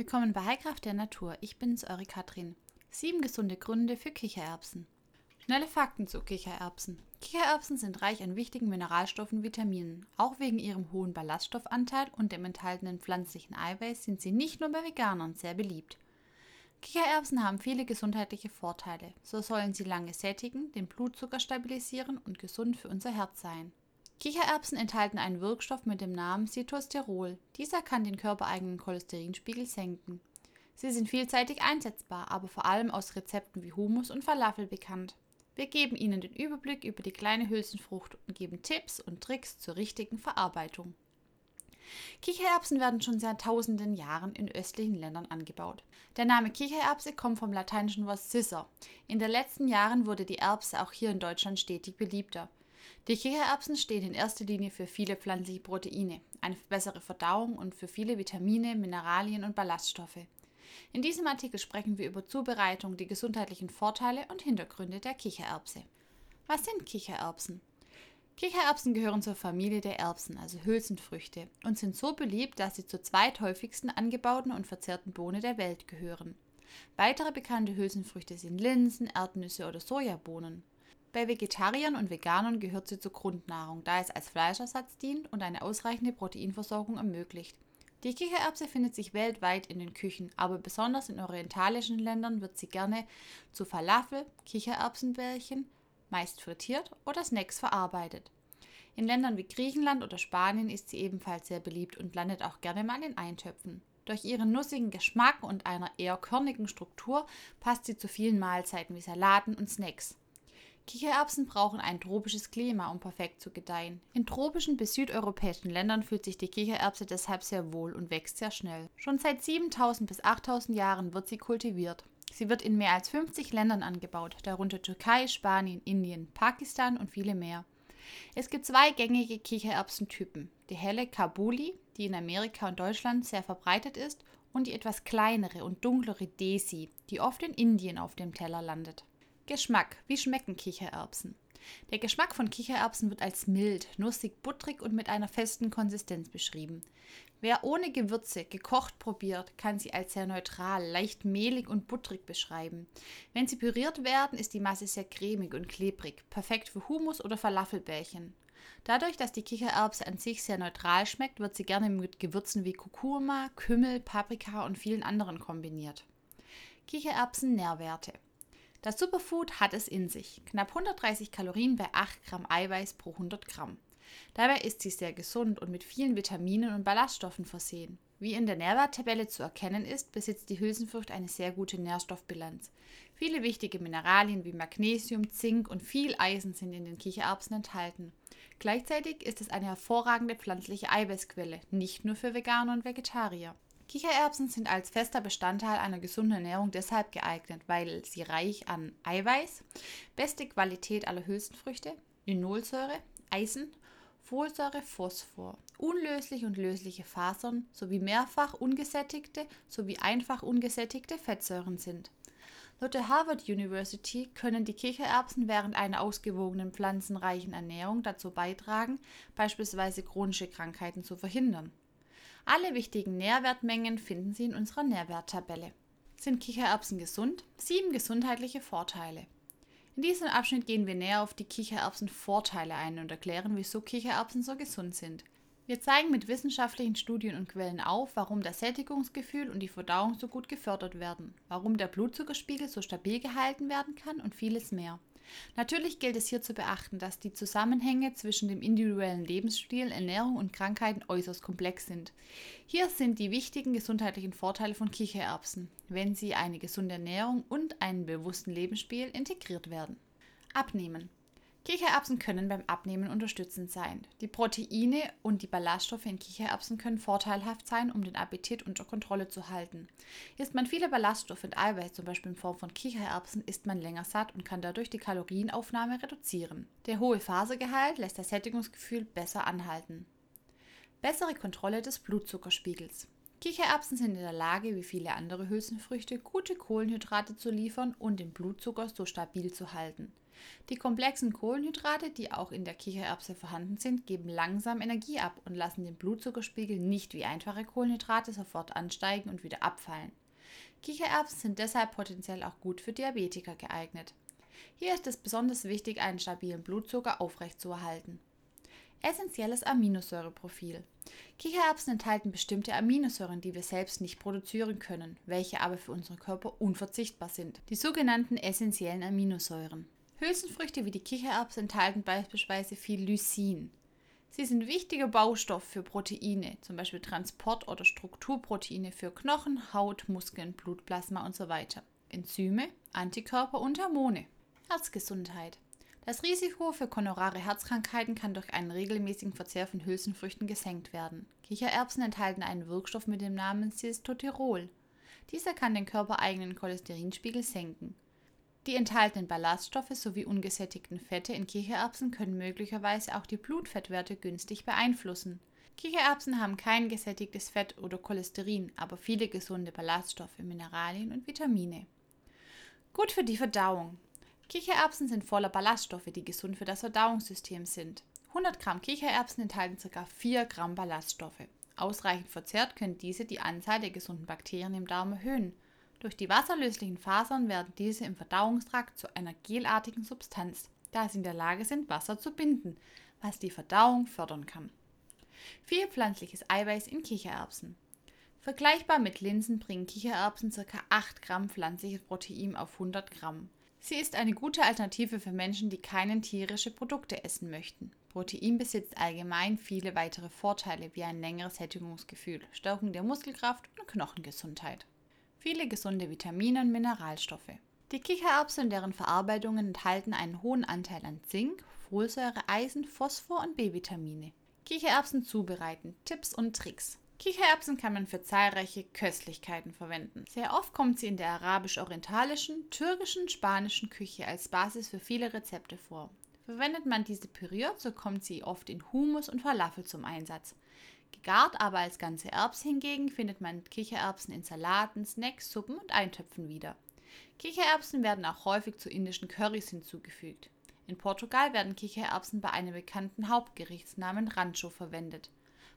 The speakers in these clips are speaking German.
Willkommen bei Heilkraft der Natur. Ich bin's, eure Katrin. Sieben gesunde Gründe für Kichererbsen. Schnelle Fakten zu Kichererbsen. Kichererbsen sind reich an wichtigen Mineralstoffen und Vitaminen. Auch wegen ihrem hohen Ballaststoffanteil und dem enthaltenen pflanzlichen Eiweiß sind sie nicht nur bei Veganern sehr beliebt. Kichererbsen haben viele gesundheitliche Vorteile. So sollen sie lange sättigen, den Blutzucker stabilisieren und gesund für unser Herz sein. Kichererbsen enthalten einen Wirkstoff mit dem Namen Citosterol. Dieser kann den körpereigenen Cholesterinspiegel senken. Sie sind vielseitig einsetzbar, aber vor allem aus Rezepten wie Hummus und Falafel bekannt. Wir geben Ihnen den Überblick über die kleine Hülsenfrucht und geben Tipps und Tricks zur richtigen Verarbeitung. Kichererbsen werden schon seit tausenden Jahren in östlichen Ländern angebaut. Der Name Kichererbse kommt vom lateinischen Wort Sisser. In den letzten Jahren wurde die Erbse auch hier in Deutschland stetig beliebter. Die Kichererbsen stehen in erster Linie für viele pflanzliche Proteine, eine bessere Verdauung und für viele Vitamine, Mineralien und Ballaststoffe. In diesem Artikel sprechen wir über Zubereitung, die gesundheitlichen Vorteile und Hintergründe der Kichererbse. Was sind Kichererbsen? Kichererbsen gehören zur Familie der Erbsen, also Hülsenfrüchte, und sind so beliebt, dass sie zur zweithäufigsten angebauten und verzehrten Bohne der Welt gehören. Weitere bekannte Hülsenfrüchte sind Linsen, Erdnüsse oder Sojabohnen. Bei Vegetariern und Veganern gehört sie zur Grundnahrung, da es als Fleischersatz dient und eine ausreichende Proteinversorgung ermöglicht. Die Kichererbse findet sich weltweit in den Küchen, aber besonders in orientalischen Ländern wird sie gerne zu Falafel, Kichererbsenbällchen, meist frittiert oder Snacks verarbeitet. In Ländern wie Griechenland oder Spanien ist sie ebenfalls sehr beliebt und landet auch gerne mal in Eintöpfen. Durch ihren nussigen Geschmack und einer eher körnigen Struktur passt sie zu vielen Mahlzeiten wie Salaten und Snacks. Kichererbsen brauchen ein tropisches Klima, um perfekt zu gedeihen. In tropischen bis südeuropäischen Ländern fühlt sich die Kichererbse deshalb sehr wohl und wächst sehr schnell. Schon seit 7000 bis 8000 Jahren wird sie kultiviert. Sie wird in mehr als 50 Ländern angebaut, darunter Türkei, Spanien, Indien, Pakistan und viele mehr. Es gibt zwei gängige Kichererbsentypen. Die helle Kabuli, die in Amerika und Deutschland sehr verbreitet ist, und die etwas kleinere und dunklere Desi, die oft in Indien auf dem Teller landet. Geschmack. Wie schmecken Kichererbsen? Der Geschmack von Kichererbsen wird als mild, nussig, butterig und mit einer festen Konsistenz beschrieben. Wer ohne Gewürze gekocht probiert, kann sie als sehr neutral, leicht mehlig und butterig beschreiben. Wenn sie püriert werden, ist die Masse sehr cremig und klebrig, perfekt für Hummus oder Falafelbällchen. Dadurch, dass die Kichererbse an sich sehr neutral schmeckt, wird sie gerne mit Gewürzen wie Kurkuma, Kümmel, Paprika und vielen anderen kombiniert. Kichererbsen Nährwerte. Das Superfood hat es in sich. Knapp 130 Kalorien bei 8 Gramm Eiweiß pro 100 Gramm. Dabei ist sie sehr gesund und mit vielen Vitaminen und Ballaststoffen versehen. Wie in der Nährwerttabelle zu erkennen ist, besitzt die Hülsenfrucht eine sehr gute Nährstoffbilanz. Viele wichtige Mineralien wie Magnesium, Zink und viel Eisen sind in den Kichererbsen enthalten. Gleichzeitig ist es eine hervorragende pflanzliche Eiweißquelle, nicht nur für Veganer und Vegetarier. Kichererbsen sind als fester Bestandteil einer gesunden Ernährung deshalb geeignet, weil sie reich an Eiweiß, beste Qualität aller Hülsenfrüchte, Linolsäure, Eisen, Folsäure, Phosphor, unlösliche und lösliche Fasern sowie mehrfach ungesättigte sowie einfach ungesättigte Fettsäuren sind. Laut der Harvard University können die Kichererbsen während einer ausgewogenen pflanzenreichen Ernährung dazu beitragen, beispielsweise chronische Krankheiten zu verhindern. Alle wichtigen Nährwertmengen finden Sie in unserer Nährwerttabelle. Sind Kichererbsen gesund? Sieben gesundheitliche Vorteile. In diesem Abschnitt gehen wir näher auf die Kichererbsen-Vorteile ein und erklären, wieso Kichererbsen so gesund sind. Wir zeigen mit wissenschaftlichen Studien und Quellen auf, warum das Sättigungsgefühl und die Verdauung so gut gefördert werden, warum der Blutzuckerspiegel so stabil gehalten werden kann und vieles mehr. Natürlich gilt es hier zu beachten, dass die Zusammenhänge zwischen dem individuellen Lebensstil, Ernährung und Krankheiten äußerst komplex sind. Hier sind die wichtigen gesundheitlichen Vorteile von Kichererbsen, wenn sie eine gesunde Ernährung und einen bewussten Lebensstil integriert werden. Abnehmen. Kichererbsen können beim Abnehmen unterstützend sein. Die Proteine und die Ballaststoffe in Kichererbsen können vorteilhaft sein, um den Appetit unter Kontrolle zu halten. Isst man viele Ballaststoffe und Eiweiß, zum Beispiel in Form von Kichererbsen, ist man länger satt und kann dadurch die Kalorienaufnahme reduzieren. Der hohe Fasergehalt lässt das Sättigungsgefühl besser anhalten. Bessere Kontrolle des Blutzuckerspiegels. Kichererbsen sind in der Lage, wie viele andere Hülsenfrüchte, gute Kohlenhydrate zu liefern und den Blutzucker so stabil zu halten. Die komplexen Kohlenhydrate, die auch in der Kichererbse vorhanden sind, geben langsam Energie ab und lassen den Blutzuckerspiegel nicht wie einfache Kohlenhydrate sofort ansteigen und wieder abfallen. Kichererbsen sind deshalb potenziell auch gut für Diabetiker geeignet. Hier ist es besonders wichtig, einen stabilen Blutzucker aufrechtzuerhalten. Essentielles Aminosäureprofil. Kichererbsen enthalten bestimmte Aminosäuren, die wir selbst nicht produzieren können, welche aber für unseren Körper unverzichtbar sind. Die sogenannten essentiellen Aminosäuren. Hülsenfrüchte wie die Kichererbsen enthalten beispielsweise viel Lysin. Sie sind wichtiger Baustoff für Proteine, zum Beispiel Transport- oder Strukturproteine für Knochen, Haut, Muskeln, Blutplasma usw. So Enzyme, Antikörper und Hormone. Herzgesundheit. Das Risiko für koronare Herzkrankheiten kann durch einen regelmäßigen Verzehr von Hülsenfrüchten gesenkt werden. Kichererbsen enthalten einen Wirkstoff mit dem Namen Silstoterol. Dieser kann den körpereigenen Cholesterinspiegel senken. Die enthaltenen Ballaststoffe sowie ungesättigten Fette in Kichererbsen können möglicherweise auch die Blutfettwerte günstig beeinflussen. Kichererbsen haben kein gesättigtes Fett oder Cholesterin, aber viele gesunde Ballaststoffe, Mineralien und Vitamine. Gut für die Verdauung. Kichererbsen sind voller Ballaststoffe, die gesund für das Verdauungssystem sind. 100 Gramm Kichererbsen enthalten ca. 4 Gramm Ballaststoffe. Ausreichend verzehrt können diese die Anzahl der gesunden Bakterien im Darm erhöhen. Durch die wasserlöslichen Fasern werden diese im Verdauungstrakt zu einer gelartigen Substanz, da sie in der Lage sind, Wasser zu binden, was die Verdauung fördern kann. Viel pflanzliches Eiweiß in Kichererbsen. Vergleichbar mit Linsen bringen Kichererbsen ca. 8 Gramm pflanzliches Protein auf 100 Gramm. Sie ist eine gute Alternative für Menschen, die keine tierische Produkte essen möchten. Protein besitzt allgemein viele weitere Vorteile wie ein längeres Sättigungsgefühl, Stärkung der Muskelkraft und Knochengesundheit. Viele gesunde Vitamine und Mineralstoffe. Die Kichererbsen und deren Verarbeitungen enthalten einen hohen Anteil an Zink, Folsäure, Eisen, Phosphor und B-Vitamine. Kichererbsen zubereiten, Tipps und Tricks. Kichererbsen kann man für zahlreiche Köstlichkeiten verwenden. Sehr oft kommt sie in der arabisch-orientalischen, türkischen, spanischen Küche als Basis für viele Rezepte vor. Verwendet man diese püriert, so kommt sie oft in Hummus und Falafel zum Einsatz. Gegart aber als ganze Erbs hingegen findet man Kichererbsen in Salaten, Snacks, Suppen und Eintöpfen wieder. Kichererbsen werden auch häufig zu indischen Currys hinzugefügt. In Portugal werden Kichererbsen bei einem bekannten Hauptgerichtsnamen Rancho verwendet.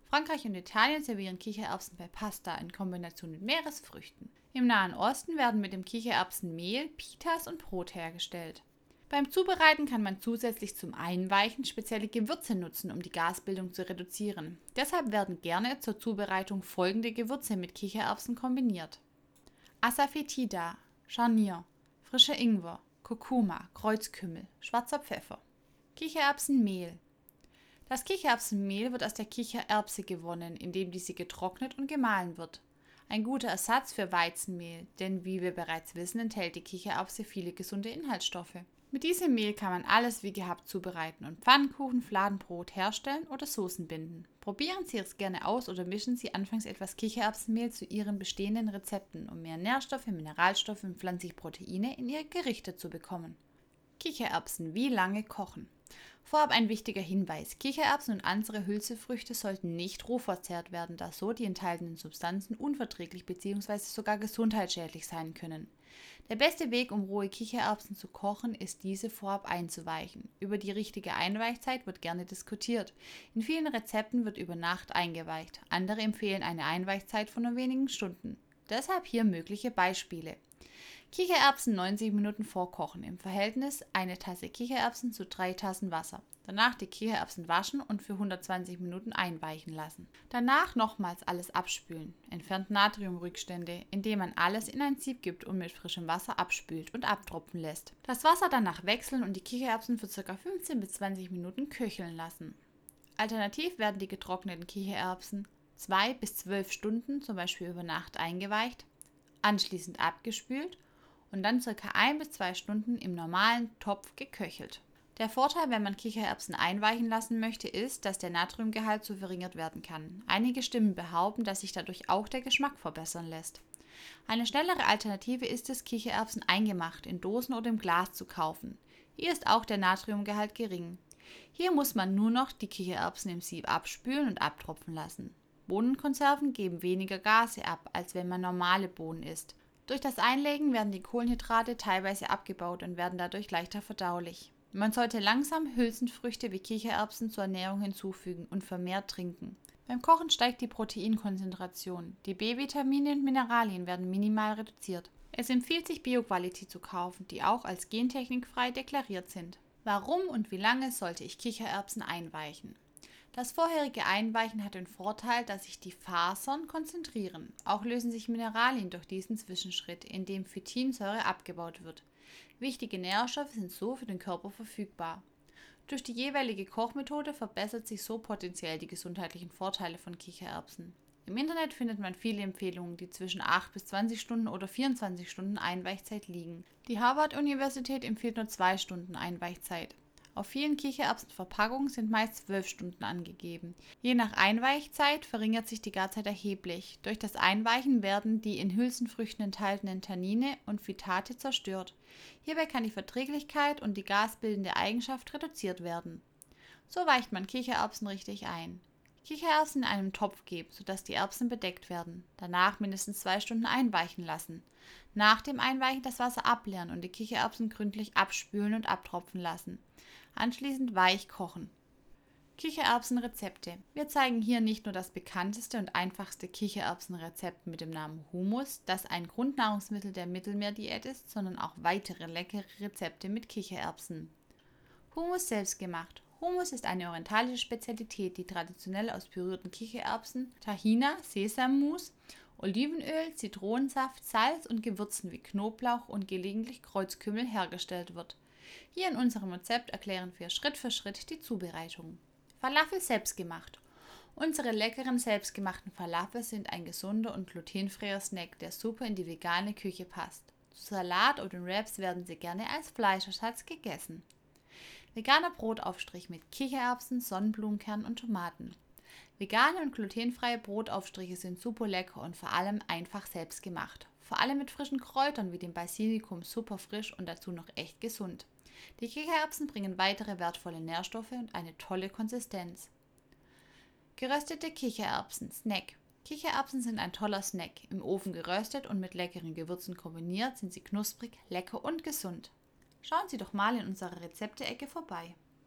Frankreich und Italien servieren Kichererbsen bei Pasta in Kombination mit Meeresfrüchten. Im Nahen Osten werden mit dem Kichererbsen Pitas und Brot hergestellt. Beim Zubereiten kann man zusätzlich zum Einweichen spezielle Gewürze nutzen, um die Gasbildung zu reduzieren. Deshalb werden gerne zur Zubereitung folgende Gewürze mit Kichererbsen kombiniert. Asafoetida, Scharnier, frischer Ingwer, Kurkuma, Kreuzkümmel, schwarzer Pfeffer. Kichererbsenmehl, das Kichererbsenmehl wird aus der Kichererbse gewonnen, indem diese getrocknet und gemahlen wird. Ein guter Ersatz für Weizenmehl, denn wie wir bereits wissen, enthält die Kichererbse viele gesunde Inhaltsstoffe. Mit diesem Mehl kann man alles wie gehabt zubereiten und Pfannkuchen, Fladenbrot herstellen oder Soßen binden. Probieren Sie es gerne aus oder mischen Sie anfangs etwas Kichererbsenmehl zu Ihren bestehenden Rezepten, um mehr Nährstoffe, Mineralstoffe und pflanzliche Proteine in Ihre Gerichte zu bekommen. Kichererbsen wie lange kochen? Vorab ein wichtiger Hinweis. Kichererbsen und andere Hülsefrüchte sollten nicht roh verzehrt werden, da so die enthaltenen Substanzen unverträglich bzw. sogar gesundheitsschädlich sein können. Der beste Weg, um rohe Kichererbsen zu kochen, ist diese vorab einzuweichen. Über die richtige Einweichzeit wird gerne diskutiert. In vielen Rezepten wird über Nacht eingeweicht. Andere empfehlen eine Einweichzeit von nur wenigen Stunden. Deshalb hier mögliche Beispiele. Kichererbsen 90 Minuten vorkochen. Im Verhältnis eine Tasse Kichererbsen zu drei Tassen Wasser. Danach die Kichererbsen waschen und für 120 Minuten einweichen lassen. Danach nochmals alles abspülen. Entfernt Natriumrückstände, indem man alles in ein Sieb gibt und mit frischem Wasser abspült und abtropfen lässt. Das Wasser danach wechseln und die Kichererbsen für ca. 15 bis 20 Minuten köcheln lassen. Alternativ werden die getrockneten Kichererbsen 2 bis 12 Stunden, zum Beispiel über Nacht, eingeweicht, anschließend abgespült und dann circa ein bis zwei Stunden im normalen Topf geköchelt. Der Vorteil, wenn man Kichererbsen einweichen lassen möchte, ist, dass der Natriumgehalt so verringert werden kann. Einige Stimmen behaupten, dass sich dadurch auch der Geschmack verbessern lässt. Eine schnellere Alternative ist es, Kichererbsen eingemacht in Dosen oder im Glas zu kaufen. Hier ist auch der Natriumgehalt gering. Hier muss man nur noch die Kichererbsen im Sieb abspülen und abtropfen lassen. Bohnenkonserven geben weniger Gase ab, als wenn man normale Bohnen isst. Durch das Einlegen werden die Kohlenhydrate teilweise abgebaut und werden dadurch leichter verdaulich. Man sollte langsam Hülsenfrüchte wie Kichererbsen zur Ernährung hinzufügen und vermehrt trinken. Beim Kochen steigt die Proteinkonzentration. Die B-Vitamine und Mineralien werden minimal reduziert. Es empfiehlt sich, Bioqualität zu kaufen, die auch als gentechnikfrei deklariert sind. Warum und wie lange sollte ich Kichererbsen einweichen? Das vorherige Einweichen hat den Vorteil, dass sich die Fasern konzentrieren. Auch lösen sich Mineralien durch diesen Zwischenschritt, in dem Phytinsäure abgebaut wird. Wichtige Nährstoffe sind so für den Körper verfügbar. Durch die jeweilige Kochmethode verbessert sich so potenziell die gesundheitlichen Vorteile von Kichererbsen. Im Internet findet man viele Empfehlungen, die zwischen 8 bis 20 Stunden oder 24 Stunden Einweichzeit liegen. Die Harvard-Universität empfiehlt nur 2 Stunden Einweichzeit. Auf vielen Kichererbsenverpackungen sind meist zwölf Stunden angegeben. Je nach Einweichzeit verringert sich die Garzeit erheblich. Durch das Einweichen werden die in Hülsenfrüchten enthaltenen Tannine und Phytate zerstört. Hierbei kann die Verträglichkeit und die gasbildende Eigenschaft reduziert werden. So weicht man Kichererbsen richtig ein. Kichererbsen in einem Topf geben, sodass die Erbsen bedeckt werden. Danach mindestens zwei Stunden einweichen lassen. Nach dem Einweichen das Wasser ableeren und die Kichererbsen gründlich abspülen und abtropfen lassen. Anschließend weich kochen. Kichererbsenrezepte. Wir zeigen hier nicht nur das bekannteste und einfachste Kichererbsenrezept mit dem Namen Hummus, das ein Grundnahrungsmittel der Mittelmeerdiät ist, sondern auch weitere leckere Rezepte mit Kichererbsen. Hummus selbst gemacht. Hummus ist eine orientalische Spezialität, die traditionell aus pürierten Kichererbsen, Tahina, Sesammus, Olivenöl, Zitronensaft, Salz und Gewürzen wie Knoblauch und gelegentlich Kreuzkümmel hergestellt wird. Hier in unserem Rezept erklären wir Schritt für Schritt die Zubereitung. Falafel selbstgemacht. Unsere leckeren selbstgemachten Falafel sind ein gesunder und glutenfreier Snack, der super in die vegane Küche passt. Zu Salat oder Wraps werden sie gerne als Fleischersatz gegessen. Veganer Brotaufstrich mit Kichererbsen, Sonnenblumenkern und Tomaten. Vegane und glutenfreie Brotaufstriche sind super lecker und vor allem einfach selbst gemacht. Vor allem mit frischen Kräutern wie dem Basilikum super frisch und dazu noch echt gesund. Die Kichererbsen bringen weitere wertvolle Nährstoffe und eine tolle Konsistenz. Geröstete Kichererbsen, Snack. Kichererbsen sind ein toller Snack. Im Ofen geröstet und mit leckeren Gewürzen kombiniert sind sie knusprig, lecker und gesund. Schauen Sie doch mal in unserer Rezepte-Ecke vorbei.